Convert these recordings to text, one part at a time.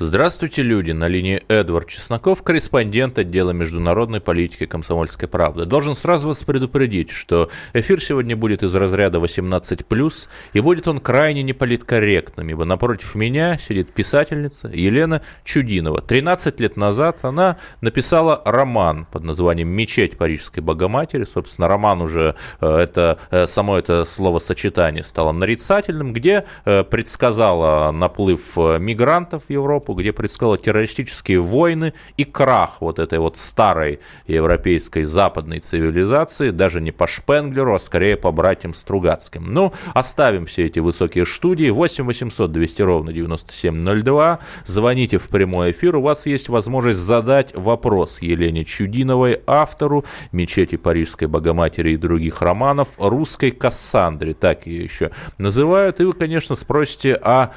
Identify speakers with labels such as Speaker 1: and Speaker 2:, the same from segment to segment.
Speaker 1: Здравствуйте, люди! На линии Эдвард Чесноков, корреспондент отдела международной политики «Комсомольской правды». Должен сразу вас предупредить, что эфир сегодня будет из разряда 18+, и будет он крайне неполиткорректным, ибо напротив меня сидит писательница Елена Чудинова. 13 лет назад она написала роман под названием «Мечеть Парижской Богоматери». Собственно, роман уже, э, это, э, само это словосочетание стало нарицательным, где э, предсказала наплыв мигрантов в Европу, Европу, где предсказала террористические войны и крах вот этой вот старой европейской западной цивилизации, даже не по Шпенглеру, а скорее по братьям Стругацким. Ну, оставим все эти высокие студии. 8 800 200 ровно 9702. Звоните в прямой эфир. У вас есть возможность задать вопрос Елене Чудиновой, автору «Мечети Парижской Богоматери» и других романов, русской Кассандре, так ее еще называют. И вы, конечно, спросите, а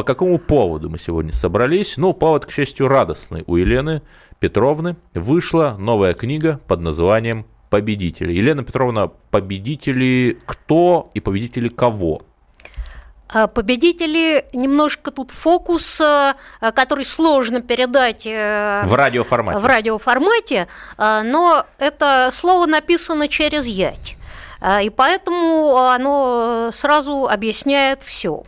Speaker 1: по какому поводу мы сегодня собрались? Ну, повод, к счастью, радостный. У Елены Петровны вышла новая книга под названием «Победители». Елена Петровна, победители кто и победители кого?
Speaker 2: А, победители немножко тут фокус, э, который сложно передать
Speaker 1: э, в радиоформате.
Speaker 2: В радиоформате, а, но это слово написано через ять. А, и поэтому оно сразу объясняет все.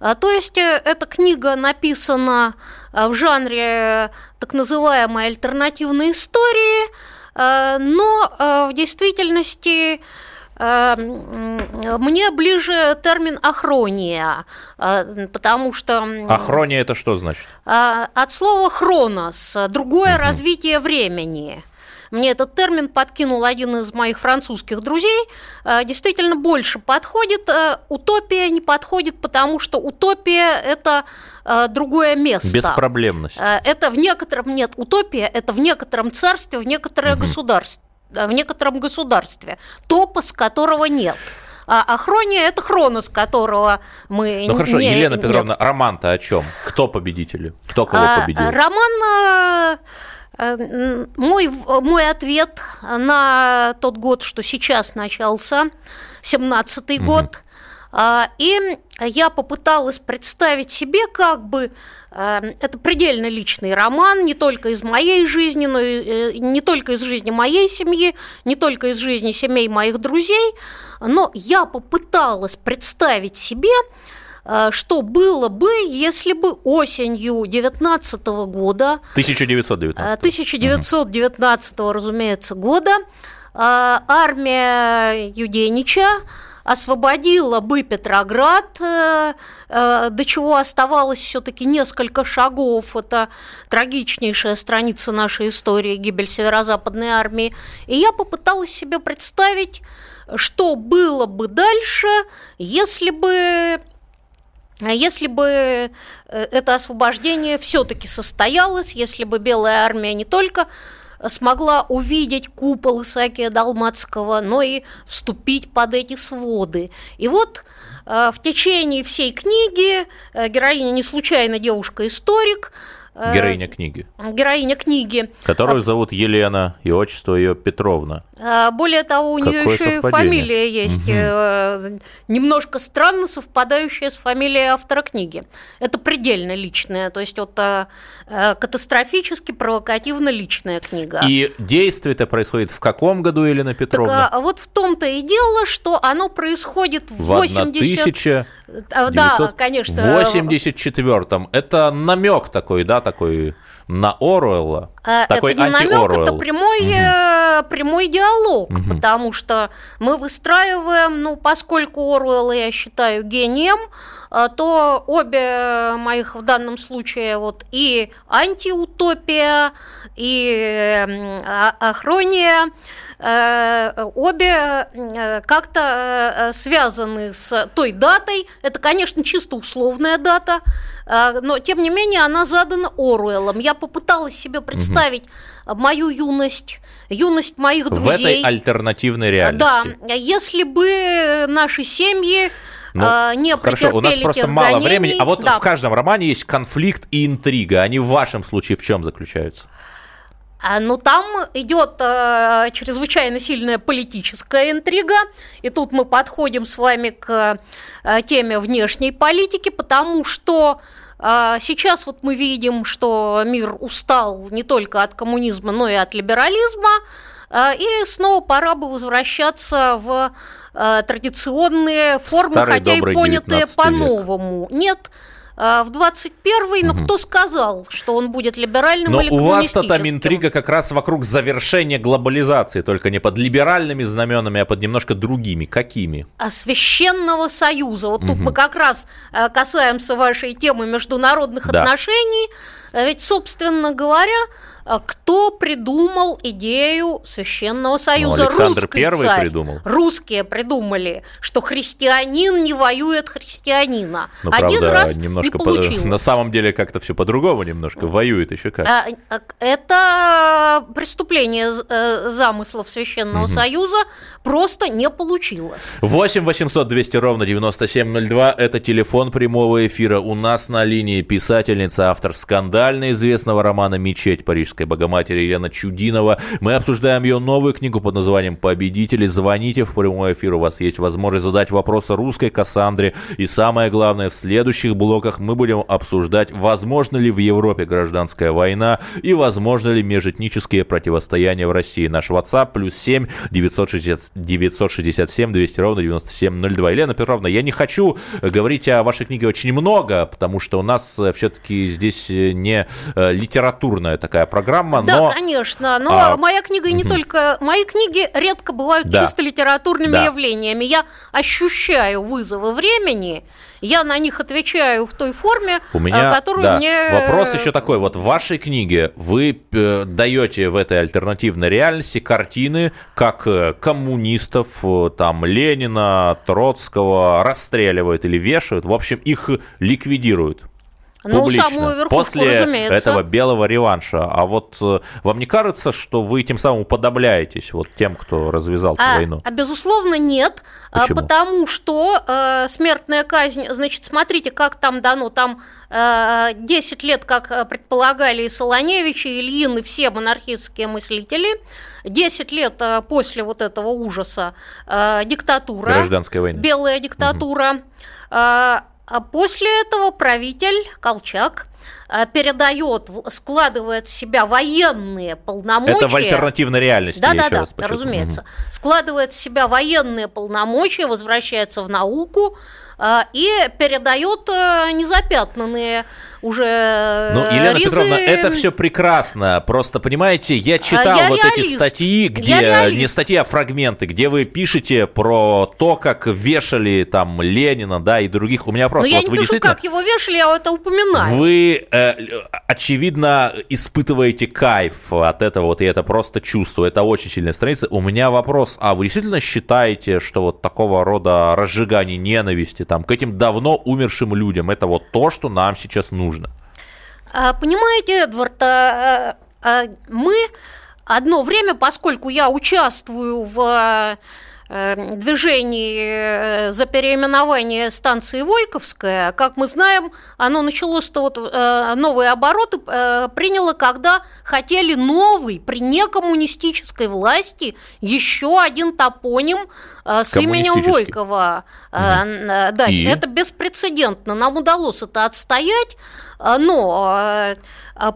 Speaker 2: А, то есть э, эта книга написана а, в жанре э, так называемой альтернативной истории, а, но в действительности мне ближе термин ахрония, потому что...
Speaker 1: Ахрония это что значит?
Speaker 2: От слова хронос, другое угу. развитие времени. Мне этот термин подкинул один из моих французских друзей. Э, действительно больше подходит. Э, утопия не подходит, потому что утопия – это э, другое место.
Speaker 1: Беспроблемность.
Speaker 2: Это в некотором, нет, утопия – это в некотором царстве, в некоторое угу. государство в некотором государстве, топос которого нет. А, а хрония – это хронос, которого мы
Speaker 1: Ну хорошо, не, Елена Петровна, роман-то о чем? Кто победители? Кто кого а, победил?
Speaker 2: Роман Э, мой, мой ответ на тот год, что сейчас начался, 17-й угу. год, а, и я попыталась представить себе, как бы э, это предельно личный роман, не только из моей жизни, но и э, не только из жизни моей семьи, не только из жизни семей моих друзей, но я попыталась представить себе, Э, что было бы, если бы осенью 19 года...
Speaker 1: 1919.
Speaker 2: 1919, угу. разумеется, года э, армия Юденича освободила бы Петроград, э, до чего оставалось все-таки несколько шагов. Это трагичнейшая страница нашей истории, гибель северо-западной армии. И я попыталась себе представить, что было бы дальше, если бы а если бы э, это освобождение все-таки состоялось, если бы Белая армия не только смогла увидеть купол Исаакия Далматского, но и вступить под эти своды. И вот э, в течение всей книги э, героиня не случайно девушка-историк,
Speaker 1: Героиня книги.
Speaker 2: Героиня книги.
Speaker 1: Которую зовут Елена, и отчество ее Петровна.
Speaker 2: А, более того, у нее еще и фамилия есть, угу. немножко странно совпадающая с фамилией автора книги. Это предельно личная, то есть вот э, катастрофически провокативно личная книга.
Speaker 1: И действие это происходит в каком году, Елена Петровна?
Speaker 2: Так, а вот в том-то и дело, что оно происходит в, в 80...
Speaker 1: 1000...
Speaker 2: Да, конечно.
Speaker 1: В 84-м. Это намек такой, да, такой на Оруэлла.
Speaker 2: А, такой это не намек, это прямой, угу. прямой диалог, угу. потому что мы выстраиваем, ну, поскольку Оруэлла я считаю гением, э, то обе моих в данном случае вот и антиутопия, и ахрония, обе как-то связаны с той датой. Это, конечно, чисто условная дата, но тем не менее она задана Оруэллом. Я попыталась себе представить угу. мою юность, юность моих друзей.
Speaker 1: В этой альтернативной реальности.
Speaker 2: Да, если бы наши семьи ну, а, не
Speaker 1: хорошо, у нас просто мало гонений. времени, а вот да. в каждом романе есть конфликт и интрига. Они в вашем случае в чем заключаются?
Speaker 2: А, ну, там идет э, чрезвычайно сильная политическая интрига, и тут мы подходим с вами к э, теме внешней политики, потому что э, сейчас вот мы видим, что мир устал не только от коммунизма, но и от либерализма, э, и снова пора бы возвращаться в э, традиционные формы, Старый, хотя и понятые по-новому. Нет, а, в 21-й, но угу. кто сказал, что он будет либеральным но или
Speaker 1: у вас-то там интрига как раз вокруг завершения глобализации, только не под либеральными знаменами, а под немножко другими. Какими?
Speaker 2: А священного союза. Вот угу. тут мы как раз э, касаемся вашей темы международных да. отношений. Ведь, собственно говоря, кто придумал идею Священного Союза?
Speaker 1: Ну, Александр Русский Первый царь. придумал.
Speaker 2: Русские придумали, что христианин не воюет христианина. Ну, Один правда, раз немножко не получилось. По,
Speaker 1: на самом деле как-то все по-другому немножко. Воюет еще как. А,
Speaker 2: это преступление э, замыслов Священного угу. Союза просто не получилось.
Speaker 1: 8 800 200 ровно 9702 – это телефон прямого эфира. У нас на линии писательница, автор скандально известного романа «Мечеть Парижской Русской Богоматери Елена Чудинова. Мы обсуждаем ее новую книгу под названием «Победители». Звоните в прямой эфир, у вас есть возможность задать вопросы русской Кассандре. И самое главное, в следующих блоках мы будем обсуждать, возможно ли в Европе гражданская война и возможно ли межэтнические противостояния в России. Наш WhatsApp плюс 7 960, 967 200 ровно 9702. Елена Петровна, я не хочу говорить о вашей книге очень много, потому что у нас э, все-таки здесь э, не э, литературная такая программа, программа,
Speaker 2: да, но... конечно, но а... моя книга не только... Мои книги редко бывают да. чисто литературными да. явлениями. Я ощущаю вызовы времени, я на них отвечаю в той форме,
Speaker 1: У меня, которую да. мне... Вопрос еще такой, вот в вашей книге вы э, даете в этой альтернативной реальности картины, как э, коммунистов, э, там, Ленина, Троцкого расстреливают или вешают, в общем, их ликвидируют ну, публично, самую верхушку, после разумеется. этого белого реванша. А вот э, вам не кажется, что вы тем самым уподобляетесь вот тем, кто развязал эту
Speaker 2: а,
Speaker 1: войну?
Speaker 2: А, безусловно, нет, а, Почему? потому что э, смертная казнь, значит, смотрите, как там дано, там э, 10 лет, как э, предполагали и Солоневич, и Ильин, и все монархистские мыслители, 10 лет э, после вот этого ужаса э, диктатура,
Speaker 1: гражданская война,
Speaker 2: белая диктатура, угу. А после этого правитель Колчак передает, складывает в себя военные полномочия.
Speaker 1: Это в альтернативной реальности.
Speaker 2: Да, да, да, разумеется. Угу. Складывает в себя военные полномочия, возвращается в науку э, и передает э, незапятнанные уже
Speaker 1: Ну, Елена ризы... Петровна, это все прекрасно. Просто, понимаете, я читал я вот реалист. эти статьи, где не статьи, а фрагменты, где вы пишете про то, как вешали там Ленина, да, и других. У меня просто...
Speaker 2: Но вот я не пишу, как его вешали, я это упоминаю.
Speaker 1: Вы Э, очевидно, испытываете кайф от этого, вот я это просто чувствую. Это очень сильная страница. У меня вопрос, а вы действительно считаете, что вот такого рода разжигание ненависти там, к этим давно умершим людям, это вот то, что нам сейчас нужно?
Speaker 2: А, понимаете, Эдвард, а, а, мы одно время, поскольку я участвую в движении э, за переименование станции Войковская, как мы знаем, оно началось-то вот э, новые обороты э, приняло, когда хотели новый при некоммунистической власти еще один топоним с именем Войкова угу. дать. И? Это беспрецедентно. Нам удалось это отстоять, но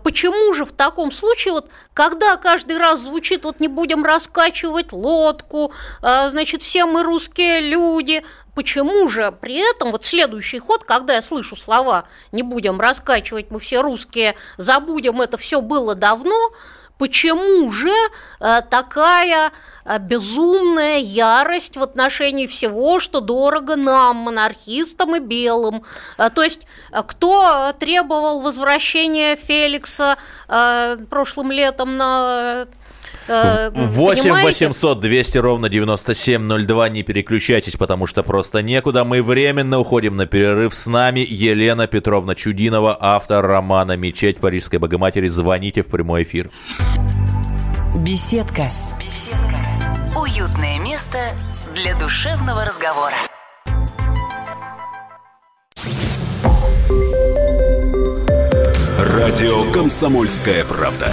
Speaker 2: почему же в таком случае, вот, когда каждый раз звучит, вот не будем раскачивать лодку, значит, значит, все мы русские люди. Почему же при этом вот следующий ход, когда я слышу слова «не будем раскачивать, мы все русские, забудем, это все было давно», Почему же э, такая э, безумная ярость в отношении всего, что дорого нам, монархистам и белым? Э, то есть, кто требовал возвращения Феликса прошлым летом на э,
Speaker 1: 8 понимаете? 800 200 ровно 9702. Не переключайтесь, потому что просто некуда. Мы временно уходим на перерыв. С нами Елена Петровна Чудинова, автор романа «Мечеть Парижской Богоматери». Звоните в прямой эфир.
Speaker 3: Беседка. Беседка. Уютное место для душевного разговора.
Speaker 4: Радио «Комсомольская правда».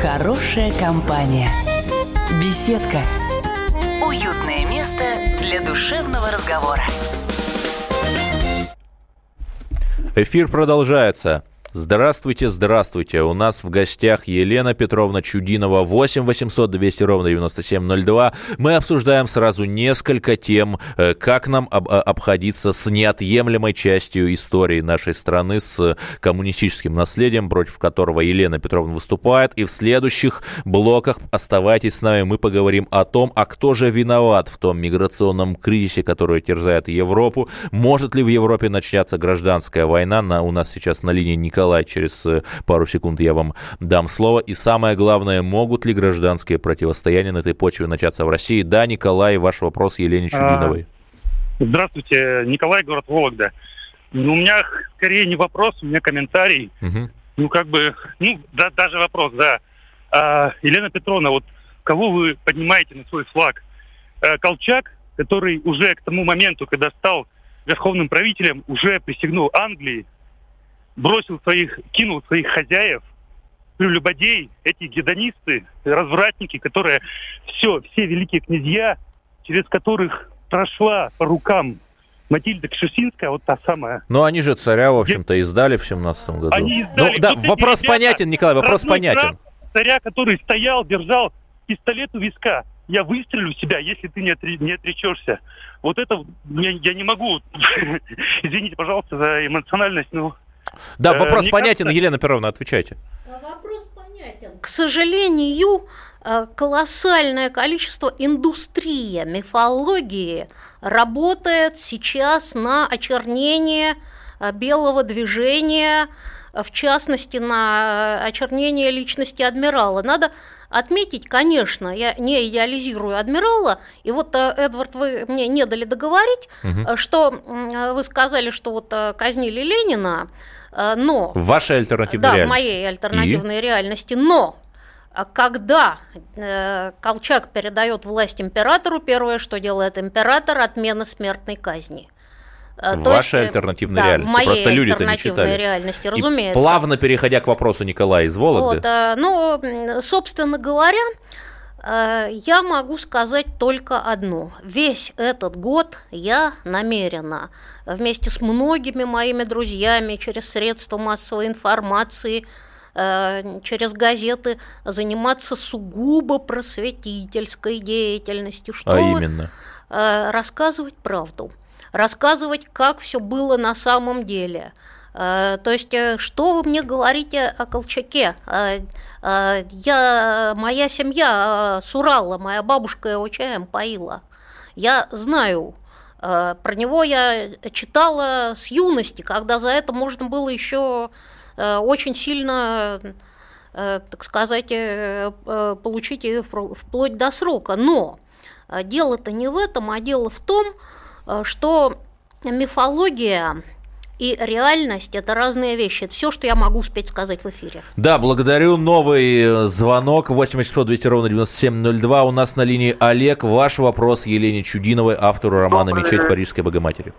Speaker 3: хорошая компания, беседка, уютное место для душевного разговора.
Speaker 1: Эфир продолжается. Здравствуйте, здравствуйте. У нас в гостях Елена Петровна Чудинова, 8 800 200 ровно 9702. Мы обсуждаем сразу несколько тем, э, как нам об- э, обходиться с неотъемлемой частью истории нашей страны, с коммунистическим наследием, против которого Елена Петровна выступает. И в следующих блоках оставайтесь с нами, мы поговорим о том, а кто же виноват в том миграционном кризисе, который терзает Европу. Может ли в Европе начаться гражданская война? На, у нас сейчас на линии Николай Николай, через э, пару секунд я вам дам слово. И самое главное, могут ли гражданские противостояния на этой почве начаться в России? Да, Николай, ваш вопрос Елене Чудиновой.
Speaker 5: А, здравствуйте, Николай, город Вологда. Ну, у меня скорее не вопрос, у меня комментарий. Угу. Ну, как бы, ну, да, даже вопрос, да. А, Елена Петровна, вот кого вы поднимаете на свой флаг? А, Колчак, который уже к тому моменту, когда стал верховным правителем, уже присягнул Англии, бросил своих, кинул своих хозяев, прелюбодей, эти гедонисты, развратники, которые все, все великие князья, через которых прошла по рукам Матильда Кшесинская, вот та самая.
Speaker 1: Ну, они же царя, в общем-то, издали в 17 году. Они издали. Ну, да, вот вопрос ребята, понятен, Николай, вопрос понятен.
Speaker 5: Царя, который стоял, держал пистолет у виска. Я выстрелю в себя, если ты не, отре, не отречешься. Вот это я, я не могу. Извините, пожалуйста, за эмоциональность, но
Speaker 1: да, э, вопрос Мне понятен, кажется... Елена Петровна, отвечайте.
Speaker 2: Вопрос понятен. К сожалению, э, колоссальное количество индустрии мифологии работает сейчас на очернение э, белого движения, в частности, на очернение личности адмирала. Надо отметить, конечно, я не идеализирую адмирала, и вот, Эдвард, вы мне не дали договорить, угу. что вы сказали, что вот казнили Ленина, Э, но...
Speaker 1: В вашей альтернативной
Speaker 2: да,
Speaker 1: реальности.
Speaker 2: в моей альтернативной И? реальности. Но э, когда э, Колчак передает власть императору, первое, что делает император, отмена смертной казни.
Speaker 1: В То вашей есть, альтернативной да, реальности.
Speaker 2: В моей Просто люди-то не читали. реальности, разумеется.
Speaker 1: И плавно переходя к вопросу Николая из Вологды.
Speaker 2: Вот, ну, собственно говоря, Э, я могу сказать только одно. Весь этот год я намерена вместе с многими моими друзьями через средства массовой информации, э, через газеты заниматься сугубо просветительской деятельностью.
Speaker 1: Что а именно?
Speaker 2: Э, рассказывать правду. Рассказывать, как все было на самом деле – Э, то есть, э, что вы мне говорите о Колчаке? Э, я, моя семья с Урала, моя бабушка его чаем поила. Я знаю, про него я читала с юности, когда за это можно было еще очень сильно, так сказать, получить вплоть до срока. Но дело-то не в этом, а дело в том, что мифология и реальность – это разные вещи. Это все, что я могу успеть сказать в эфире.
Speaker 1: Да, благодарю. Новый э, звонок 8 200 ровно 9702. У нас на линии Олег. Ваш вопрос Елене Чудиновой, автору романа Добрый «Мечеть Парижской Богоматери».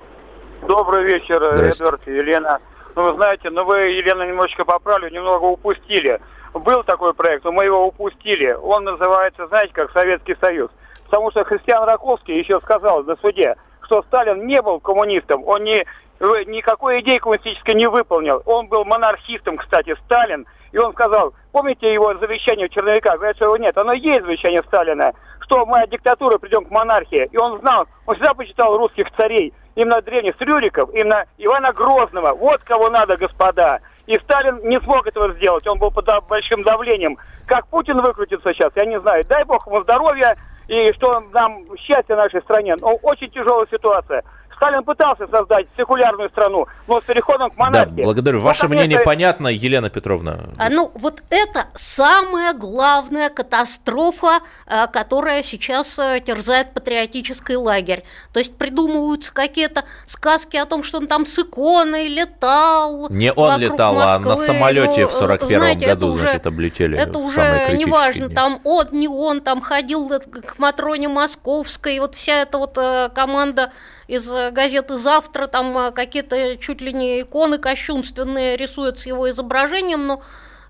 Speaker 6: Добрый вечер, Эдвард и Елена. Ну, вы знаете, ну вы, Елена, немножечко поправлю, немного упустили. Был такой проект, но мы его упустили. Он называется, знаете, как Советский Союз. Потому что Христиан Раковский еще сказал на суде, что Сталин не был коммунистом, он не никакой идеи коммунистической не выполнил. Он был монархистом, кстати, Сталин. И он сказал, помните его завещание в черновиках? Говорят, что его нет. Оно есть завещание Сталина, что мы от диктатуры придем к монархии. И он знал, он всегда почитал русских царей, именно древних Рюриков, именно Ивана Грозного. Вот кого надо, господа. И Сталин не смог этого сделать, он был под большим давлением. Как Путин выкрутится сейчас, я не знаю. Дай бог ему здоровья и что нам счастье нашей стране. Но очень тяжелая ситуация. Сталин пытался создать секулярную страну, но с переходом к монархии.
Speaker 1: Да, благодарю.
Speaker 6: Но,
Speaker 1: Ваше
Speaker 6: конечно,
Speaker 1: мнение понятно, Елена Петровна?
Speaker 2: А, ну, вот это самая главная катастрофа, а, которая сейчас а, терзает патриотический лагерь. То есть придумываются какие-то сказки о том, что он там с иконой летал.
Speaker 1: Не он летал,
Speaker 2: Москвы.
Speaker 1: а на самолете
Speaker 2: ну,
Speaker 1: в 41
Speaker 2: знаете,
Speaker 1: году,
Speaker 2: это уже,
Speaker 1: значит, облетели.
Speaker 2: Это уже не важно, там он, не он, там ходил к Матроне Московской, вот вся эта вот э, команда из газеты «Завтра», там э, какие-то чуть ли не иконы кощунственные рисуют с его изображением, но,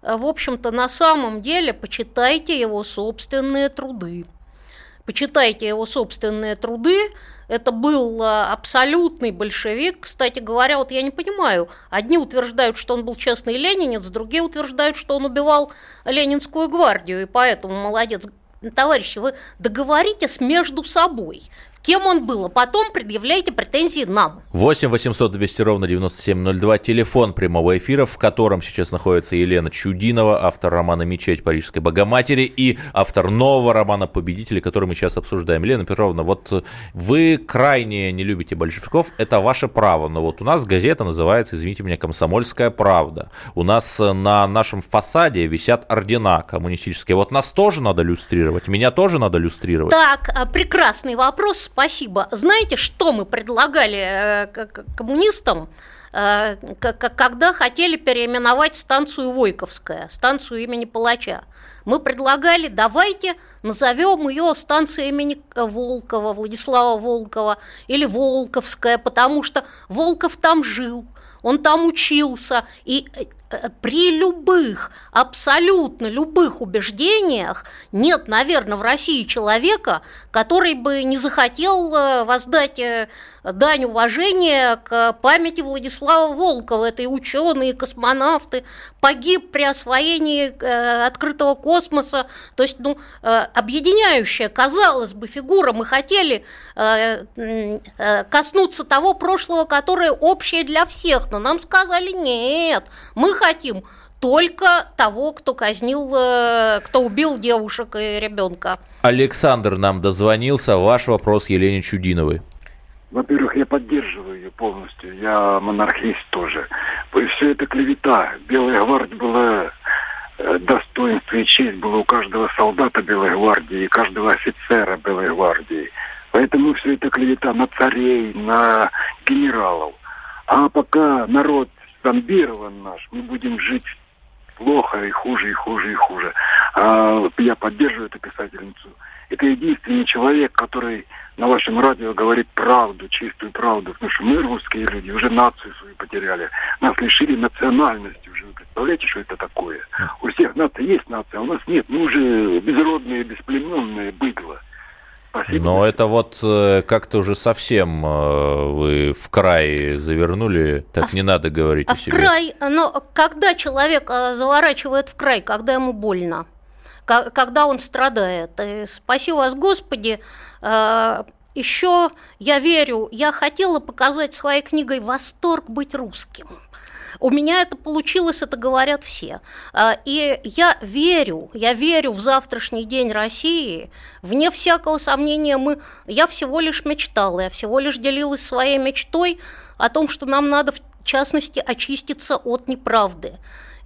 Speaker 2: э, в общем-то, на самом деле почитайте его собственные труды. Почитайте его собственные труды. Это был абсолютный большевик. Кстати говоря, вот я не понимаю, одни утверждают, что он был честный ленинец, другие утверждают, что он убивал Ленинскую гвардию, и поэтому молодец товарищи, вы договоритесь между собой кем он был, а потом предъявляйте претензии нам.
Speaker 1: 8 800 200 ровно 9702, телефон прямого эфира, в котором сейчас находится Елена Чудинова, автор романа «Мечеть Парижской Богоматери» и автор нового романа «Победители», который мы сейчас обсуждаем. Елена Петровна, вот вы крайне не любите большевиков, это ваше право, но вот у нас газета называется, извините меня, «Комсомольская правда». У нас на нашем фасаде висят ордена коммунистические. Вот нас тоже надо люстрировать, меня тоже надо люстрировать.
Speaker 2: Так, а, прекрасный вопрос спасибо. Знаете, что мы предлагали э, коммунистам, э, когда хотели переименовать станцию Войковская, станцию имени Палача? Мы предлагали, давайте назовем ее станцией имени Волкова, Владислава Волкова, или Волковская, потому что Волков там жил, он там учился, и при любых, абсолютно любых убеждениях нет, наверное, в России человека, который бы не захотел э, воздать э, дань уважения к памяти Владислава Волкова. Это и ученые, космонавты, погиб при освоении открытого космоса. То есть, ну, объединяющая, казалось бы, фигура. Мы хотели коснуться того прошлого, которое общее для всех, но нам сказали нет, мы хотим только того, кто казнил, э, кто убил девушек и ребенка.
Speaker 1: Александр нам дозвонился. Ваш вопрос Елене Чудиновой.
Speaker 7: Во-первых, я поддерживаю ее полностью. Я монархист тоже. Все это клевета. Белая гвардия была э, достоинство и честь было у каждого солдата Белой гвардии и каждого офицера Белой гвардии. Поэтому все это клевета на царей, на генералов. А пока народ зомбирован наш, мы будем жить плохо и хуже, и хуже, и хуже. А я поддерживаю эту писательницу. Это единственный человек, который на вашем радио говорит правду, чистую правду. Потому что мы, русские люди, уже нацию свою потеряли. Нас лишили национальности уже. Вы представляете, что это такое? У всех наций есть нация, а у нас нет. Мы уже безродные, бесплеменные быдло.
Speaker 1: Спасибо. Но это вот э, как-то уже совсем э, вы в край завернули, так а не в, надо говорить
Speaker 2: а
Speaker 1: о себе.
Speaker 2: в край, но когда человек э, заворачивает в край, когда ему больно, когда он страдает. И спаси вас, Господи, еще я верю, я хотела показать своей книгой «Восторг быть русским». У меня это получилось, это говорят все. А, и я верю, я верю в завтрашний день России. Вне всякого сомнения, мы, я всего лишь мечтала, я всего лишь делилась своей мечтой о том, что нам надо, в частности, очиститься от неправды.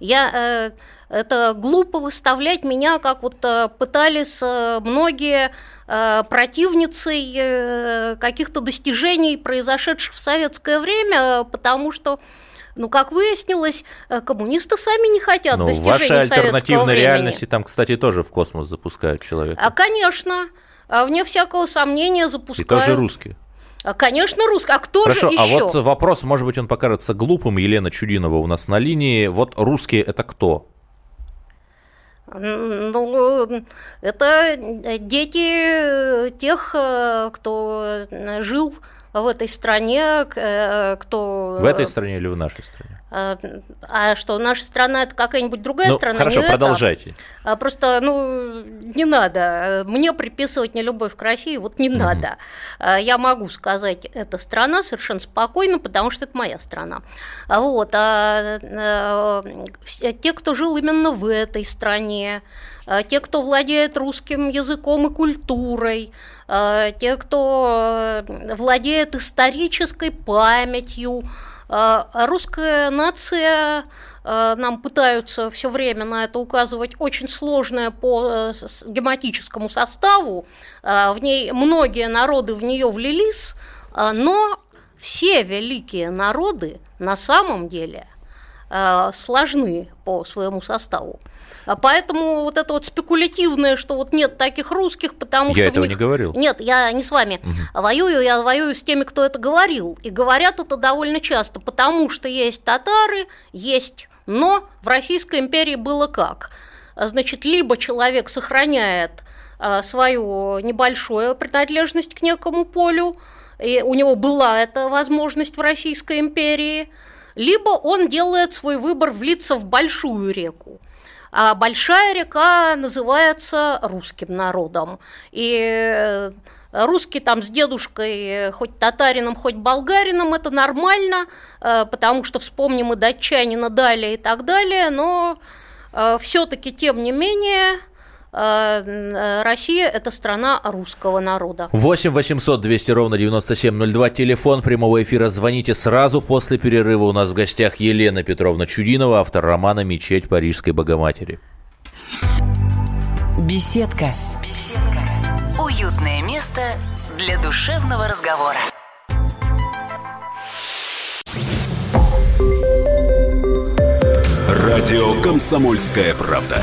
Speaker 2: Я, э, это глупо выставлять меня, как вот э, пытались э, многие противницы каких-то достижений, произошедших в советское время, потому что ну, как выяснилось, э, коммунисты сами не хотят ну, достижений
Speaker 1: вашей альтернативной реальности там, кстати, тоже в космос запускают человека.
Speaker 2: А, конечно. А вне всякого сомнения запускают.
Speaker 1: И тоже русские.
Speaker 2: А, конечно, русский. А кто
Speaker 1: Хорошо,
Speaker 2: же еще?
Speaker 1: а вот вопрос, может быть, он покажется глупым. Елена Чудинова у нас на линии. Вот русские это кто?
Speaker 2: Ну, это дети тех, э, кто жил в этой стране, э, кто...
Speaker 1: В этой стране или в нашей стране?
Speaker 2: А, а что, наша страна это какая-нибудь другая
Speaker 1: ну,
Speaker 2: страна?
Speaker 1: Хорошо,
Speaker 2: не
Speaker 1: продолжайте.
Speaker 2: Это. А просто, ну, не надо. Мне приписывать нелюбовь к России, вот не угу. надо. А, я могу сказать, это страна совершенно спокойно, потому что это моя страна. Вот. А, а те, кто жил именно в этой стране, те, кто владеет русским языком и культурой, те, кто владеет исторической памятью, а, русская нация нам пытаются все время на это указывать, очень сложная по э, гематическому составу. В ней многие народы в нее влились, но все великие народы на самом деле сложны по своему составу. А поэтому вот это вот спекулятивное, что вот нет таких русских, потому
Speaker 1: я
Speaker 2: что
Speaker 1: этого
Speaker 2: них...
Speaker 1: не говорил.
Speaker 2: Нет, я не с вами угу. воюю, я воюю с теми, кто это говорил. И говорят это довольно часто, потому что есть татары, есть но в Российской империи было как? Значит, либо человек сохраняет а, свою небольшую принадлежность к некому полю, и у него была эта возможность в Российской империи, либо он делает свой выбор влиться в большую реку. А большая река называется русским народом. И э, русский там с дедушкой, хоть татарином, хоть болгарином, это нормально, э, потому что вспомним и датчанина далее и так далее, но э, все-таки, тем не менее, Россия – это страна русского народа.
Speaker 1: 8 800 200 ровно 9702, телефон прямого эфира. Звоните сразу после перерыва. У нас в гостях Елена Петровна Чудинова, автор романа «Мечеть Парижской Богоматери».
Speaker 3: Беседка. Беседка. Уютное место для душевного разговора.
Speaker 4: Радио «Комсомольская правда».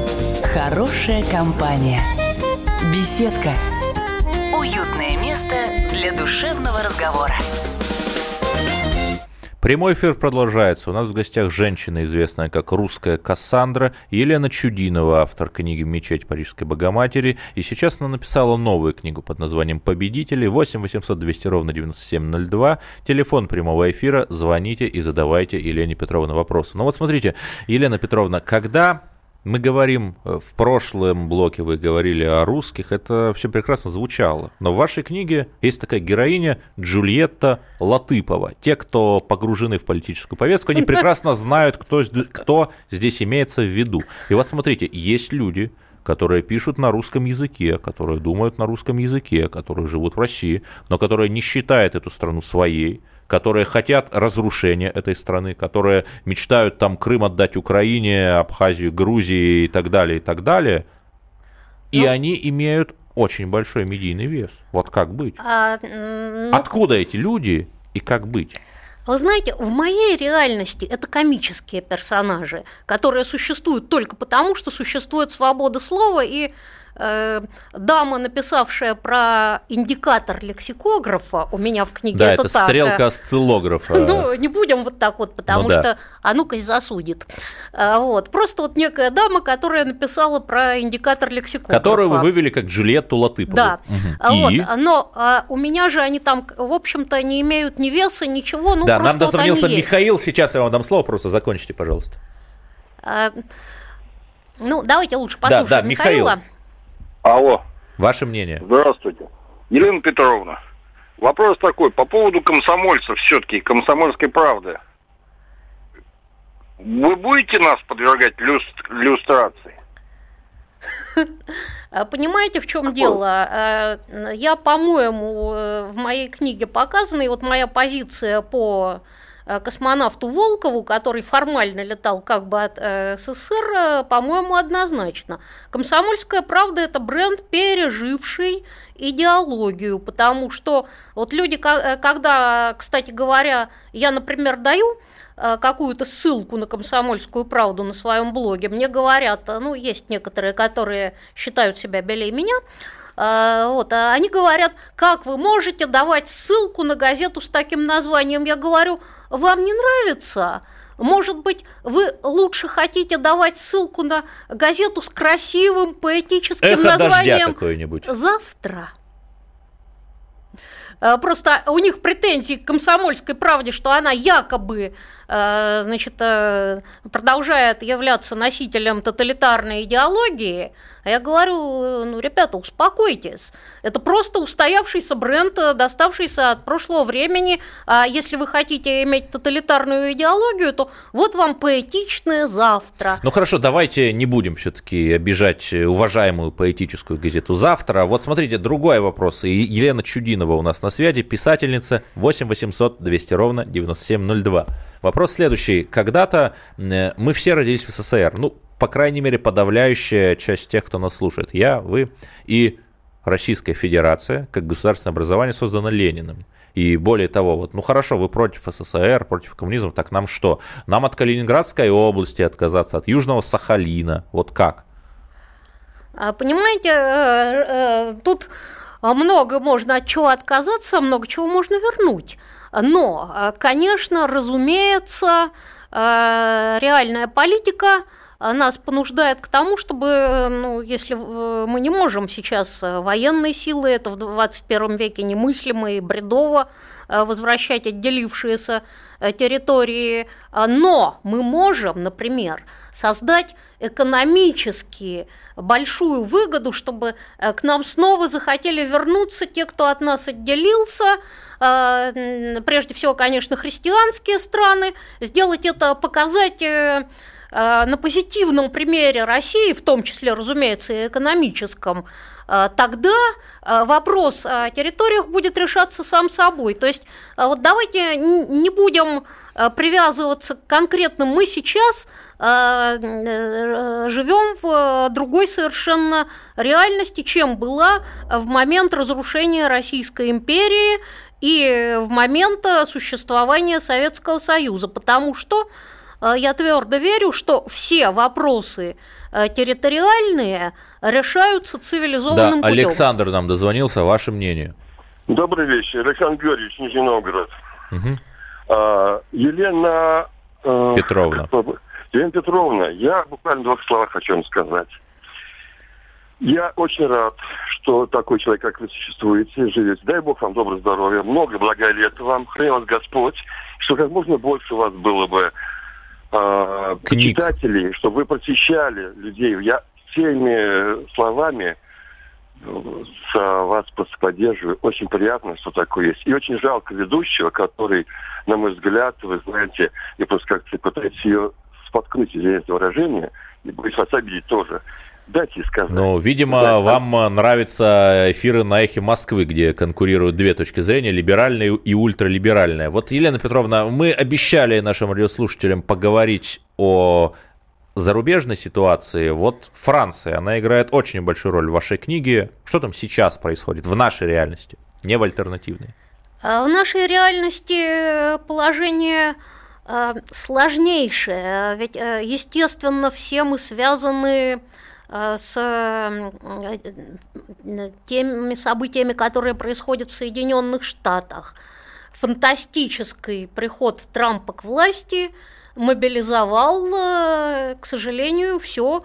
Speaker 3: Хорошая компания. Беседка. Уютное место для душевного разговора.
Speaker 1: Прямой эфир продолжается. У нас в гостях женщина, известная как русская Кассандра, Елена Чудинова, автор книги «Мечеть Парижской Богоматери». И сейчас она написала новую книгу под названием «Победители». 8 800 200 ровно 9702. Телефон прямого эфира. Звоните и задавайте Елене Петровне вопросы. Ну вот смотрите, Елена Петровна, когда мы говорим, э, в прошлом блоке вы говорили о русских, это все прекрасно звучало. Но в вашей книге есть такая героиня Джульетта Латыпова. Те, кто погружены в политическую повестку, они прекрасно знают, кто, кто здесь имеется в виду. И вот смотрите, есть люди, которые пишут на русском языке, которые думают на русском языке, которые живут в России, но которые не считают эту страну своей, которые хотят разрушения этой страны, которые мечтают там Крым отдать Украине, Абхазию, Грузии и так далее, и так далее. И ну, они имеют очень большой медийный вес. Вот как быть? А, ну, Откуда эти люди и как быть?
Speaker 2: Вы знаете, в моей реальности это комические персонажи, которые существуют только потому, что существует свобода слова и Э, дама, написавшая про индикатор лексикографа, у меня в книге
Speaker 1: да,
Speaker 2: это,
Speaker 1: это
Speaker 2: так.
Speaker 1: стрелка осциллографа.
Speaker 2: Ну, не будем вот так вот, потому ну, что да. а ну-ка засудит. А, вот. Просто вот некая дама, которая написала про индикатор лексикографа.
Speaker 1: Которую вы вывели как Джульетту Латыпову.
Speaker 2: Да. Угу. Вот. Но а, у меня же они там, в общем-то, не имеют ни веса, ничего. Ну,
Speaker 1: да, нам дозвонился
Speaker 2: вот
Speaker 1: Михаил, сейчас я вам дам слово, просто закончите, пожалуйста.
Speaker 2: А, ну, давайте лучше послушаем да, да, Михаила. Михаил.
Speaker 8: Алло.
Speaker 1: Ваше мнение?
Speaker 8: Здравствуйте. Елена Петровна, вопрос такой, по поводу комсомольцев все-таки, комсомольской правды. Вы будете нас подвергать люст- люстрации?
Speaker 2: Понимаете, в чем дело? Э, я, по-моему, э, в моей книге показана, и вот моя позиция по космонавту Волкову, который формально летал как бы от э, СССР, э, по-моему, однозначно. Комсомольская правда – это бренд, переживший идеологию, потому что вот люди, когда, кстати говоря, я, например, даю какую-то ссылку на комсомольскую правду на своем блоге, мне говорят, ну, есть некоторые, которые считают себя белее меня, вот, а они говорят, как вы можете давать ссылку на газету с таким названием? Я говорю, вам не нравится? Может быть, вы лучше хотите давать ссылку на газету с красивым поэтическим
Speaker 1: Эхо
Speaker 2: названием
Speaker 1: «Завтра».
Speaker 2: Э, просто у них претензии к комсомольской правде, что она якобы значит, э, продолжает являться носителем тоталитарной идеологии. А я говорю, ну, ребята, успокойтесь. Это просто устоявшийся бренд, доставшийся от прошлого времени. А если вы хотите иметь тоталитарную идеологию, то вот вам поэтичное завтра.
Speaker 1: Ну хорошо, давайте не будем все-таки обижать уважаемую поэтическую газету «Завтра». Вот смотрите, другой вопрос. Елена Чудинова у нас на связи, писательница 8 800 200 ровно 9702. Вопрос следующий. Когда-то э, мы все родились в СССР. Ну, по крайней мере, подавляющая часть тех, кто нас слушает. Я, вы и Российская Федерация, как государственное образование, создано Лениным. И более того, вот, ну хорошо, вы против СССР, против коммунизма, так нам что? Нам от Калининградской области отказаться, от Южного Сахалина, вот как?
Speaker 2: А, понимаете, э, тут много можно от чего отказаться, много чего можно вернуть. Но, э, конечно, разумеется, э, реальная политика нас понуждает к тому, чтобы, ну, если мы не можем сейчас военные силы, это в 21 веке немыслимо и бредово возвращать отделившиеся территории, но мы можем, например, создать экономически большую выгоду, чтобы к нам снова захотели вернуться те, кто от нас отделился, Э, прежде всего, конечно, христианские страны, сделать это, показать э, э, на позитивном примере России, в том числе, разумеется, и экономическом, тогда вопрос о территориях будет решаться сам собой. То есть вот давайте не будем привязываться к конкретным. Мы сейчас живем в другой совершенно реальности, чем была в момент разрушения Российской империи и в момент существования Советского Союза, потому что э, я твердо верю, что все вопросы э, территориальные решаются цивилизованным
Speaker 1: да, путем. Александр нам дозвонился, ваше мнение.
Speaker 9: Добрый вечер, Александр Георгиевич, Нижний Новгород. Угу. А, Елена
Speaker 1: э, Петровна.
Speaker 9: Елена Петровна, я буквально в двух словах хочу вам сказать. Я очень рад, что такой человек, как вы, существуете, живете. Дай Бог вам доброго здоровья, много блага лет вам, храни вас Господь, что как можно больше у вас было бы э, читателей, чтобы вы просвещали людей. Я всеми словами с вас поддерживаю. Очень приятно, что такое есть. И очень жалко ведущего, который, на мой взгляд, вы знаете, я просто как-то пытаюсь ее споткнуть, извините выражение, и боюсь вас обидеть тоже. Дайте сказать.
Speaker 1: Ну, видимо, да, вам там... нравятся эфиры на эхе Москвы, где конкурируют две точки зрения, либеральная и ультралиберальная. Вот, Елена Петровна, мы обещали нашим радиослушателям поговорить о зарубежной ситуации. Вот Франция, она играет очень большую роль в вашей книге. Что там сейчас происходит в нашей реальности, не в альтернативной?
Speaker 2: А в нашей реальности положение э, сложнейшее. Ведь, э, естественно, все мы связаны Э, с э, теми событиями, которые происходят в Соединенных Штатах. Фантастический приход Трампа к власти мобилизовал, э, к сожалению, все,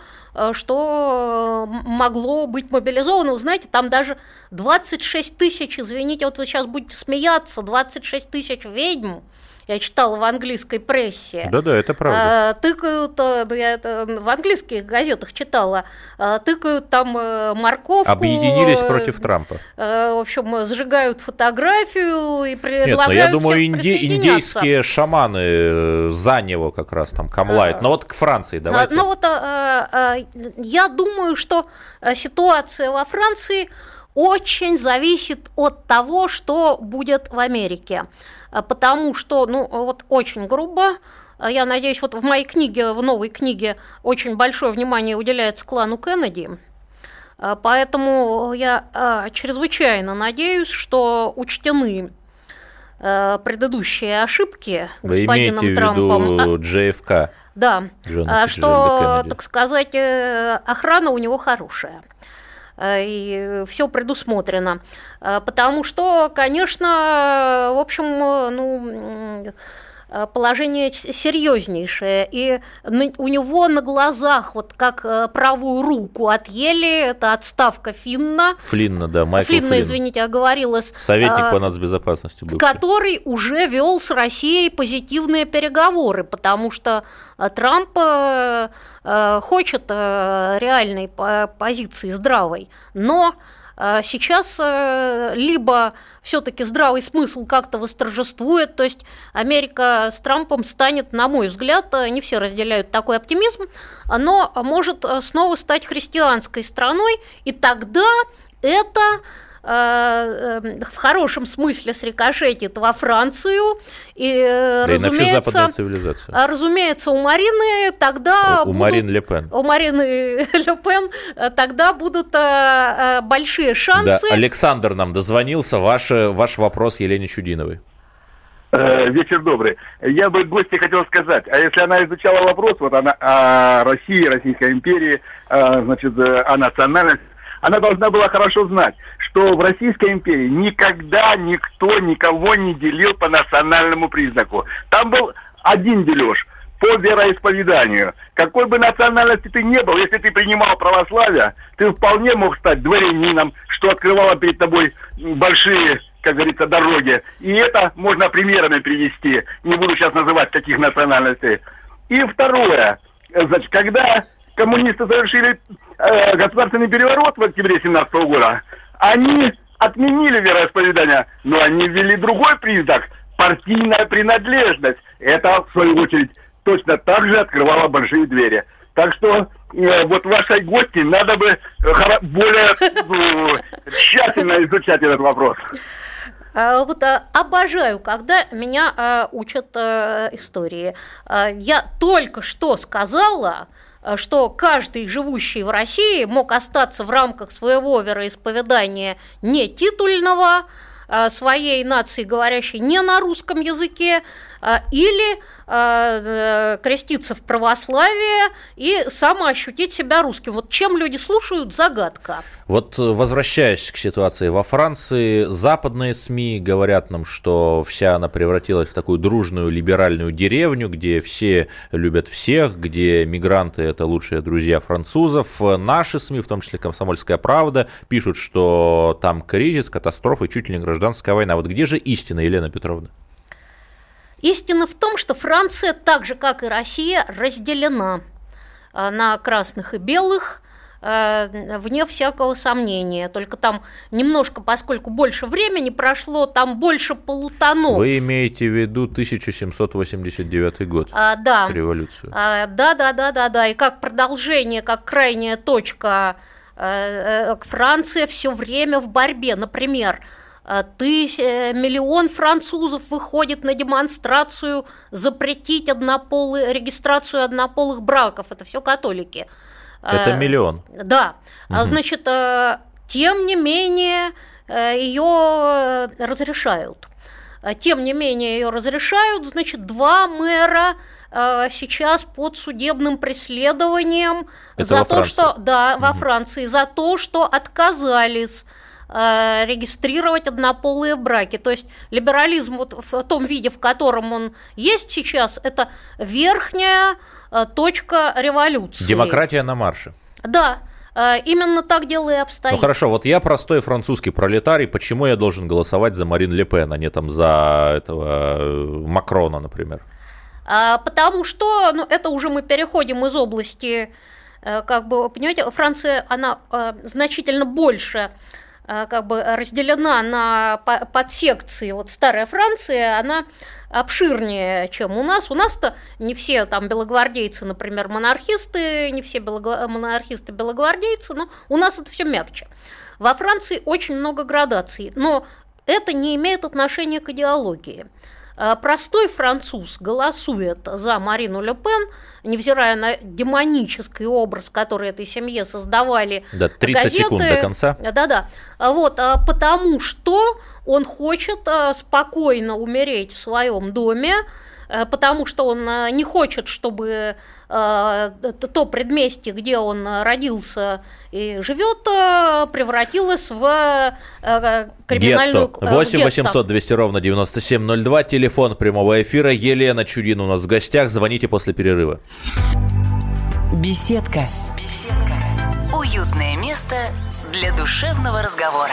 Speaker 2: что могло быть мобилизовано. Вы знаете, там даже 26 тысяч, извините, вот вы сейчас будете смеяться, 26 тысяч ведьм я читала в английской прессе.
Speaker 1: Да-да, это правда.
Speaker 2: А, тыкают, э, ну, я это в английских газетах читала, а, тыкают там э, морковку.
Speaker 1: Объединились против Трампа.
Speaker 2: В общем, сжигают фотографию и предлагают
Speaker 1: Нет, ну, я думаю, инди- индейские шаманы за него как раз там камлают. Но вот к Франции давайте.
Speaker 2: Ну вот я думаю, что ситуация во Франции очень зависит от того, что будет в Америке. А, потому что, ну, вот очень грубо, а, я надеюсь, вот в моей книге, в новой книге очень большое внимание уделяется клану Кеннеди. А, поэтому я чрезвычайно надеюсь, что учтены э, предыдущие ошибки
Speaker 1: Вы
Speaker 2: господином
Speaker 1: имеете
Speaker 2: Трампом.
Speaker 1: в виду JFK?
Speaker 2: Да,
Speaker 1: Джона
Speaker 2: а, что, так сказать, э, охрана у него хорошая. Э, И все предусмотрено. Э, Потому что, конечно, в общем, э, ну, положение с- серьезнейшее. И у него на глазах, вот как э, правую руку отъели, это отставка Финна.
Speaker 1: Флинна, да, Майкл
Speaker 2: Флинна,
Speaker 1: Флинн.
Speaker 2: извините, оговорилась.
Speaker 1: Советник
Speaker 2: А,
Speaker 1: по нацбезопасности был.
Speaker 2: который уже вел с Россией позитивные переговоры, потому что э, Трамп э, э, хочет э, реальной по- позиции здравой, но э, сейчас э, либо все-таки здравый смысл как-то восторжествует, то есть Америка с Трампом станет, на мой взгляд, э, не все разделяют такой оптимизм, но может э, снова стать христианской страной, и тогда это в хорошем смысле срикошетит во Францию. И, э,
Speaker 1: Да и на всю западную
Speaker 2: разумеется,
Speaker 1: цивилизацию.
Speaker 2: а, разумеется, у Марины тогда
Speaker 1: У
Speaker 2: будут-
Speaker 1: Марин Ле Пен.
Speaker 2: у Марины Ле Пен э, тогда будут э, э, большие
Speaker 1: Да,
Speaker 2: шансы.
Speaker 1: Александр нам дозвонился. Ваш, э, ваш вопрос Елене Чудиновой.
Speaker 10: Э, Вечер добрый. Я бы гости хотел сказать, а если она изучала вопрос вот она о России, Российской империи, э, значит, э, о национальности, она должна была хорошо знать, что в Российской империи никогда никто никого не делил по национальному признаку. Там был один дележ по вероисповеданию. Какой бы национальности ты не был, если ты принимал православие, ты вполне мог стать дворянином, что открывало перед тобой большие как говорится, дороги. И это можно примерами привести. Не буду сейчас называть каких национальностей. И второе. Значит, когда коммунисты совершили э, государственный переворот в октябре 17 года, они отменили вероисповедание, но они ввели другой признак – партийная принадлежность. Это, в свою очередь, точно так же открывало большие двери. Так что э, вот вашей гости надо бы э, более э, тщательно изучать этот вопрос.
Speaker 2: А, Вот а, обожаю, когда меня а, учат истории. Я только что сказала, что каждый живущий в России мог остаться в рамках своего вероисповедания не титульного, своей нации, говорящей не на русском языке, а, или э, креститься в православие и самоощутить себя русским. Вот чем люди слушают, загадка.
Speaker 1: Вот э, возвращаясь к ситуации во Франции, западные СМИ говорят нам, что вся она превратилась в такую дружную либеральную деревню, где все любят всех, где мигранты это лучшие друзья французов. Э, Наши СМИ, в том числе «Комсомольская правда», пишут, что там кризис, катастрофа и чуть ли не гражданская война. Вот где же истина, Елена Петровна?
Speaker 2: Истина в том, что Франция, так же как и Россия, разделена а, на красных и белых, а, вне всякого сомнения. Только там немножко, поскольку больше времени прошло, там больше полутонов.
Speaker 1: Вы имеете в виду 1789 год,
Speaker 2: А, да.
Speaker 1: революцию.
Speaker 2: А, Да, да, да, да, да. И как продолжение, как крайняя точка э, э, Франция все время в борьбе. Например, тысяч, э, миллион французов выходит на демонстрацию запретить однополые, регистрацию однополых браков. Это все католики.
Speaker 1: Это
Speaker 2: Э,
Speaker 1: миллион.
Speaker 2: Да. А,
Speaker 1: Мгм.
Speaker 2: Значит, э, тем не менее, ее разрешают. А, Тем не менее, ее разрешают. Значит, два мэра э, сейчас под судебным преследованием
Speaker 1: Это
Speaker 2: за
Speaker 1: во
Speaker 2: то,
Speaker 1: Франции?
Speaker 2: что да, во Франции, за то, что отказались э, регистрировать однополые браки. То есть либерализм вот в том виде, в котором он есть сейчас, это верхняя э, точка революции.
Speaker 1: Демократия на марше.
Speaker 2: Да, э, именно так дело и обстоит.
Speaker 1: Ну хорошо, вот я простой французский пролетарий, почему я должен голосовать за Марин Ле Пен, а не там за этого э, Макрона, например?
Speaker 2: А, Потому что, ну, это уже мы переходим из области, э, как бы, понимаете, Франция, она э, значительно больше э, как бы разделена на по- подсекции. Вот старая Франция, она обширнее, чем у нас. У нас-то не все там белогвардейцы, например, монархисты, не все монархисты белогвардейцы, но у нас это все мягче. Во Франции очень много градаций, но это не имеет отношения к идеологии. Простой француз голосует за Марину Ле Пен, невзирая на демонический образ, который этой семье создавали
Speaker 1: да, 30
Speaker 2: газеты.
Speaker 1: секунд до конца.
Speaker 2: Да-да. Вот, потому что он хочет спокойно умереть в своем доме, потому что он э, не хочет, чтобы э, то предместье, где он родился и живет, превратилось в криминальную
Speaker 1: гетто. 8 800 200 ровно 9702, телефон прямого эфира. Елена Чудин у нас в гостях. Звоните после перерыва.
Speaker 3: Беседка. Беседка. Уютное место для душевного разговора.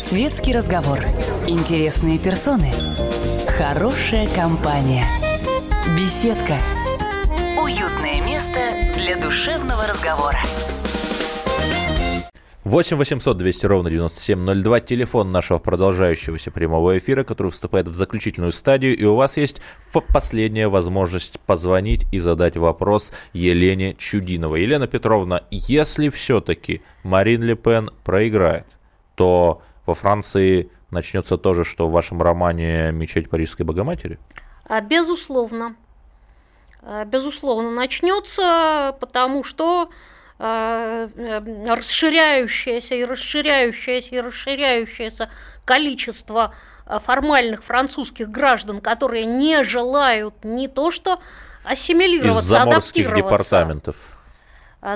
Speaker 3: Светский разговор. Интересные персоны. Хорошая компания. Беседка. Уютное место для душевного разговора.
Speaker 1: 8 800 200 ровно 9702, телефон нашего продолжающегося прямого эфира, который вступает в заключительную стадию, и у вас есть последняя возможность позвонить и задать вопрос Елене Чудиновой. Елена Петровна, если все-таки Марин Ле Пен проиграет, то во Франции начнется то же, что в вашем романе «Мечеть Парижской Богоматери»?
Speaker 2: А, безусловно. А, безусловно, начнется, потому что а, э, расширяющееся и расширяющееся и расширяющееся количество формальных французских граждан, которые не желают не то что ассимилироваться,
Speaker 1: Из
Speaker 2: адаптироваться.
Speaker 1: департаментов.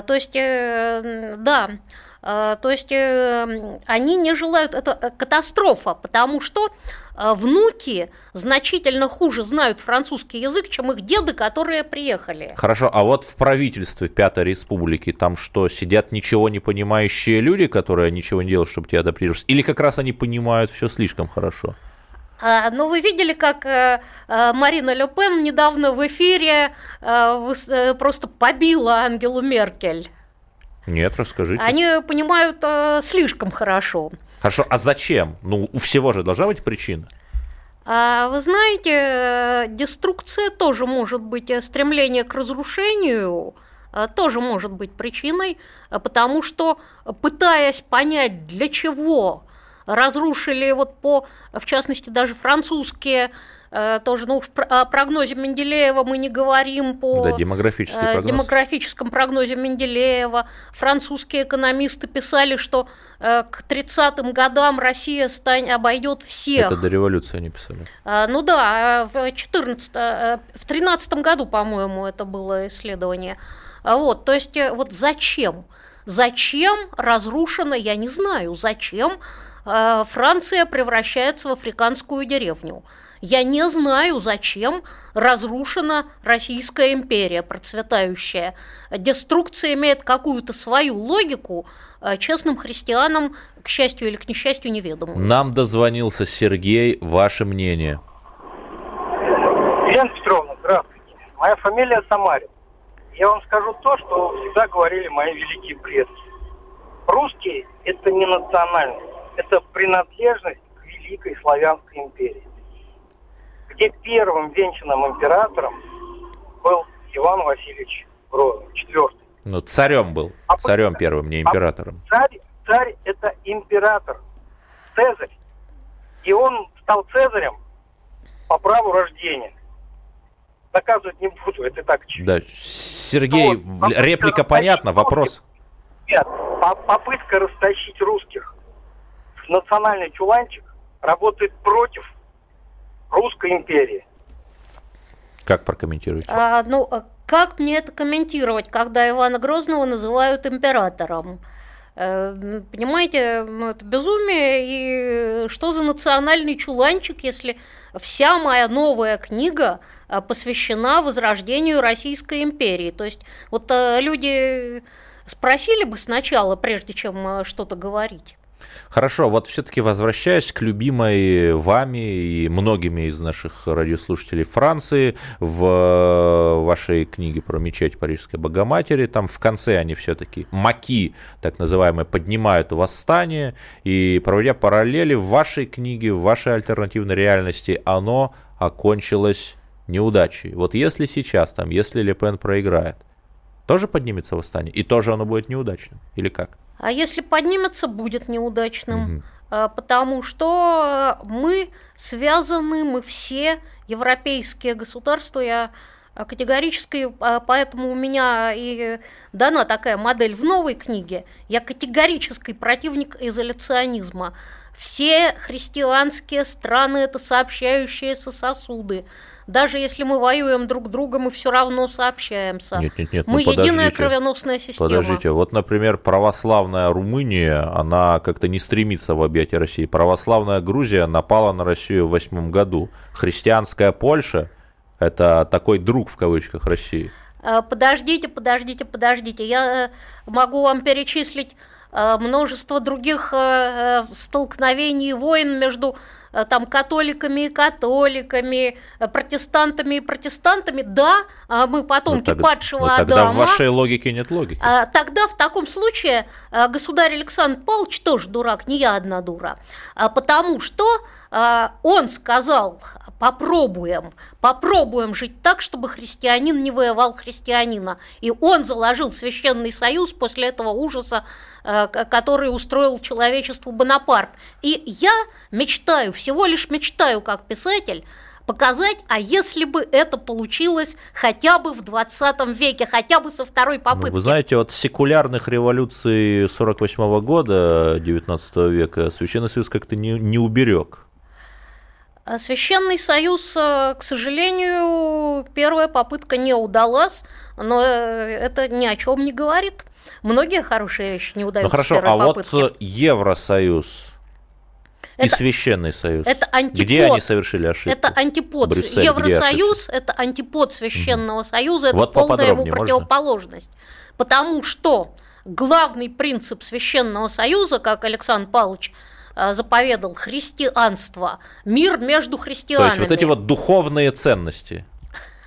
Speaker 2: То есть, э, да, то есть э, они не желают, это э, катастрофа, потому что внуки значительно хуже знают французский язык, чем их деды, которые приехали.
Speaker 1: Хорошо, а вот в правительстве Пятой Республики там что, сидят ничего не понимающие люди, которые ничего не делают, чтобы тебя адаптироваться? Или как раз они понимают все слишком хорошо?
Speaker 2: А, ну, вы видели, как э, Марина Ле Пен недавно в эфире э, просто побила Ангелу Меркель.
Speaker 1: Нет, расскажите.
Speaker 2: Они понимают э, слишком хорошо.
Speaker 1: Хорошо, а зачем? Ну, у всего же должна быть причина.
Speaker 2: А, вы знаете, э, деструкция тоже может быть, э, стремление к разрушению э, тоже может быть причиной, потому что, пытаясь понять, для чего разрушили вот по, в частности, даже французские тоже, ну, о прогнозе Менделеева мы не говорим по
Speaker 1: да, э, прогноз.
Speaker 2: демографическом прогнозе Менделеева. Французские экономисты писали, что э, к 30-м годам Россия стань, обойдет всех.
Speaker 1: Это до революции они писали.
Speaker 2: Ну да, в 14 в 13 году, по-моему, это было исследование. Вот, то есть вот зачем? Зачем разрушено, я не знаю, зачем Франция превращается в африканскую деревню. Я не знаю, зачем разрушена Российская империя процветающая. Деструкция имеет какую-то свою логику, а честным христианам, к счастью или к несчастью, неведомую.
Speaker 1: Нам дозвонился Сергей. Ваше мнение?
Speaker 11: Елена Петровна, здравствуйте. Моя фамилия Самарин. Я вам скажу то, что всегда говорили мои великие предки. Русские – это не национальность, это принадлежность к великой славянской империи где первым венчанным императором был Иван Васильевич Грозный, четвертый.
Speaker 1: Ну, царем был, а царем а, первым, не императором.
Speaker 11: А царь, царь – это император, Цезарь. И он стал Цезарем по праву рождения. Доказывать не буду, это так.
Speaker 1: Да, Сергей, вот, реплика понятна, вопрос.
Speaker 11: Нет, попытка растащить русских национальный чуланчик работает против Русской империи.
Speaker 1: Как прокомментируете?
Speaker 2: А, ну, а как мне это комментировать, когда Ивана Грозного называют императором? Э, понимаете, ну, это безумие, и что за национальный чуланчик, если вся моя новая книга э, посвящена возрождению Российской империи. То есть вот э, люди спросили бы сначала, прежде чем что-то говорить.
Speaker 1: Хорошо, вот все-таки возвращаясь к любимой вами и многими из наших радиослушателей Франции, в вашей книге про мечеть Парижской Богоматери, там в конце они все-таки, маки, так называемые, поднимают восстание, и проводя параллели в вашей книге, в вашей альтернативной реальности, оно окончилось неудачей. Вот если сейчас, там, если Лепен проиграет, тоже поднимется восстание? И тоже оно будет неудачным? Или как?
Speaker 2: А если поднимется, будет неудачным. Угу. Потому что мы связаны, мы все европейские государства. Я категорически, а, поэтому у меня и дана такая модель в новой книге. Я категорический противник изоляционизма. Все христианские страны – это сообщающиеся сосуды. Даже если мы воюем друг друга, мы все равно сообщаемся.
Speaker 1: Нет, нет, нет.
Speaker 2: Мы ну, единая кровеносная система.
Speaker 1: Подождите, вот, например, православная Румыния, она как-то не стремится в объятия России. Православная Грузия напала на Россию в восьмом году. Христианская Польша – это такой друг в кавычках России.
Speaker 2: Э, подождите, подождите, подождите. Я э, могу вам перечислить Э, множество других столкновений и войн между там католиками и католиками, протестантами и протестантами, да, а мы потомки ну, падшего
Speaker 1: ну, тогда Адама. в вашей логике нет логики.
Speaker 2: А, тогда в таком случае государь Александр Павлович тоже дурак, не я одна дура, а потому что он сказал попробуем, попробуем жить так, чтобы христианин не воевал христианина. И он заложил священный союз после этого ужаса, э, который устроил человечеству Бонапарт. И я мечтаю, всего лишь мечтаю как писатель, показать, а если бы это получилось хотя бы в 20 веке, хотя бы со второй попытки.
Speaker 1: Ну, вы знаете, от секулярных революций 48 года 19 века Священный Союз как-то не, не уберег.
Speaker 2: А Священный Союз, э, к сожалению, первая попытка не удалась, но э, это ни о чем не говорит. Многие хорошие вещи не удаются ну,
Speaker 1: хорошо,
Speaker 2: с первой
Speaker 1: а
Speaker 2: попытки.
Speaker 1: вот Евросоюз это, и Священный Союз.
Speaker 2: Это антипод.
Speaker 1: Где они совершили ошибку?
Speaker 2: Это антипод. Брюссель, Евросоюз – это антипод Священного угу. Союза, это вот полная ему противоположность. Можно? Потому что главный принцип Священного Союза, как Александр Павлович заповедал христианство, мир между христианами. То
Speaker 1: есть вот эти вот духовные ценности.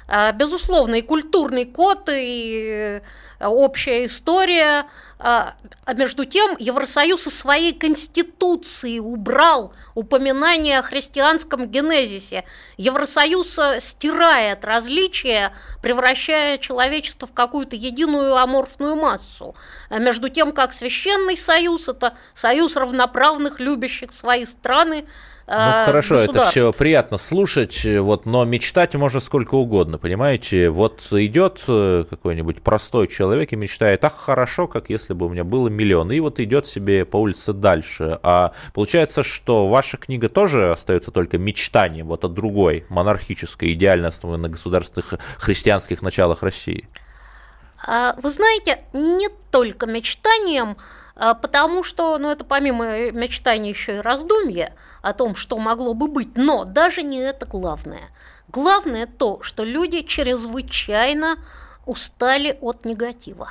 Speaker 2: Э, безусловно, и культурный код, и э, общая история. А между тем, Евросоюз из своей конституции убрал упоминание о христианском генезисе. Евросоюз стирает различия, превращая человечество в какую-то единую аморфную массу. Между тем, как Священный Союз – это союз равноправных, любящих свои страны,
Speaker 1: ну а, хорошо, это все приятно слушать, вот, но мечтать можно сколько угодно, понимаете? Вот идет э, какой-нибудь простой человек и мечтает, ах, хорошо, как если бы у меня было миллион, и вот идет себе по улице дальше. А получается, что ваша книга тоже остается только мечтанием, вот от другой, монархической, идеально основанной на государственных христианских началах России.
Speaker 2: А, вы знаете, не только мечтанием, а, потому что, ну, это помимо мечтаний еще и раздумья о том, что могло бы быть, но даже не это главное. Главное то, что люди чрезвычайно устали от негатива.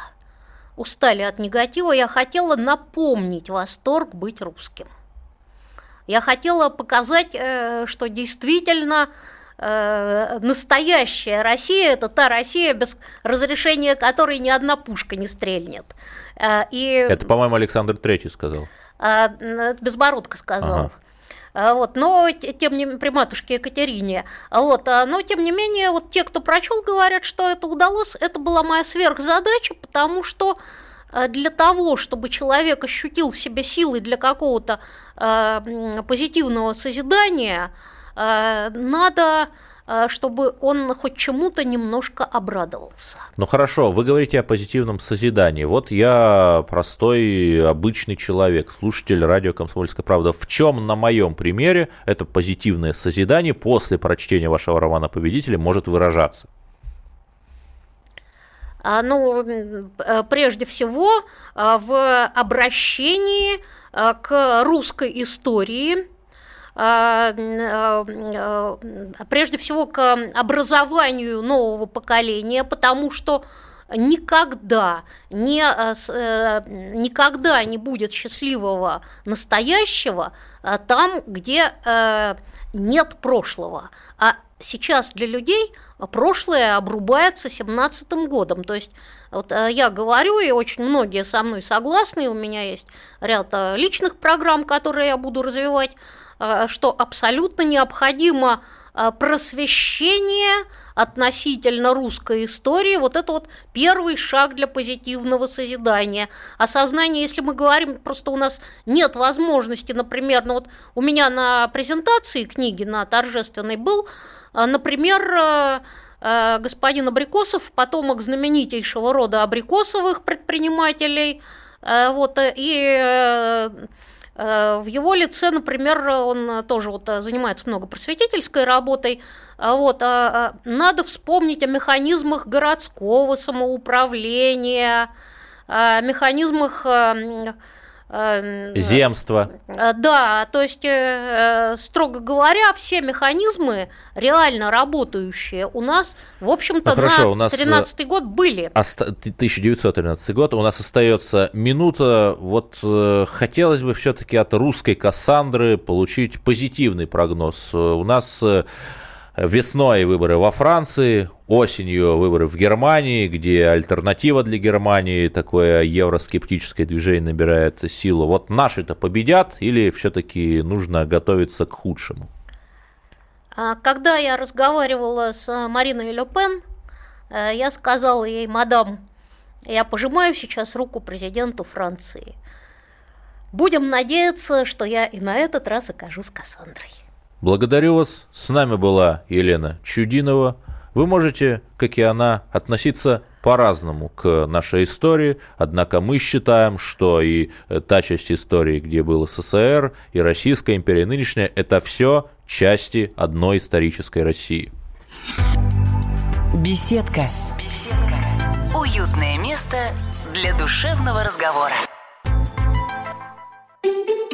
Speaker 2: Устали от негатива, я хотела напомнить восторг быть русским. Я хотела показать, э, что действительно э, настоящая Россия – это та Россия, без разрешения которой ни одна пушка не стрельнет.
Speaker 1: Э, и, это, по-моему, Александр Третий сказал.
Speaker 2: Э, Безбородко сказал. Ага. А, вот, но тем не менее, при матушке Екатерине. А вот, но тем не менее, вот те, кто прочел, говорят, что это удалось, это была моя сверхзадача, потому что для того, чтобы человек ощутил в себе силы для какого-то э, позитивного созидания, Э, надо э, чтобы он хоть чему-то немножко обрадовался.
Speaker 1: Ну хорошо, вы говорите о позитивном созидании. Вот я простой, обычный человек, слушатель радио «Комсомольская правда». В чем на моем примере это позитивное созидание после прочтения вашего романа «Победители» может выражаться?
Speaker 2: А, ну, э, прежде всего, в обращении к русской истории – прежде всего к образованию нового поколения, потому что никогда не, никогда не будет счастливого настоящего там, где нет прошлого. А сейчас для людей прошлое обрубается 17 годом. То есть вот э, я говорю, и очень многие со мной согласны, у меня есть ряд э, личных программ, которые я буду развивать, э, что абсолютно необходимо просвещение относительно русской истории, вот это вот первый шаг для позитивного созидания. Осознание, если мы говорим, просто у нас нет возможности, например, ну вот у меня на презентации книги на торжественной был например, э, э, господин Абрикосов, потомок знаменитейшего рода Абрикосовых предпринимателей, э, вот, и в его лице, например, он тоже вот занимается много просветительской работой. Вот, надо вспомнить о механизмах городского самоуправления, о механизмах
Speaker 1: Эм, Земство.
Speaker 2: Э, да, то есть, э, строго говоря, все механизмы реально работающие у нас, в общем-то, ну, хорошо, на 2013 э, год были.
Speaker 1: 1913 год. У нас остается минута. Вот хотелось бы все-таки от русской Кассандры получить позитивный прогноз. У нас весной выборы во Франции, осенью выборы в Германии, где альтернатива для Германии, такое евроскептическое движение набирает силу. Вот наши-то победят или все-таки нужно готовиться к худшему?
Speaker 2: А когда я разговаривала с Мариной Ле э, я сказала ей, мадам, я пожимаю сейчас руку президенту Франции. Будем надеяться, что я и на этот раз окажусь Кассандрой.
Speaker 1: Благодарю вас. С нами была Елена Чудинова. Вы можете, как и она, относиться по-разному к нашей истории, однако мы считаем, что и та часть истории, где был СССР, и Российская империя нынешняя, это все части одной исторической России.
Speaker 3: Беседка. Беседка. Уютное место для душевного разговора.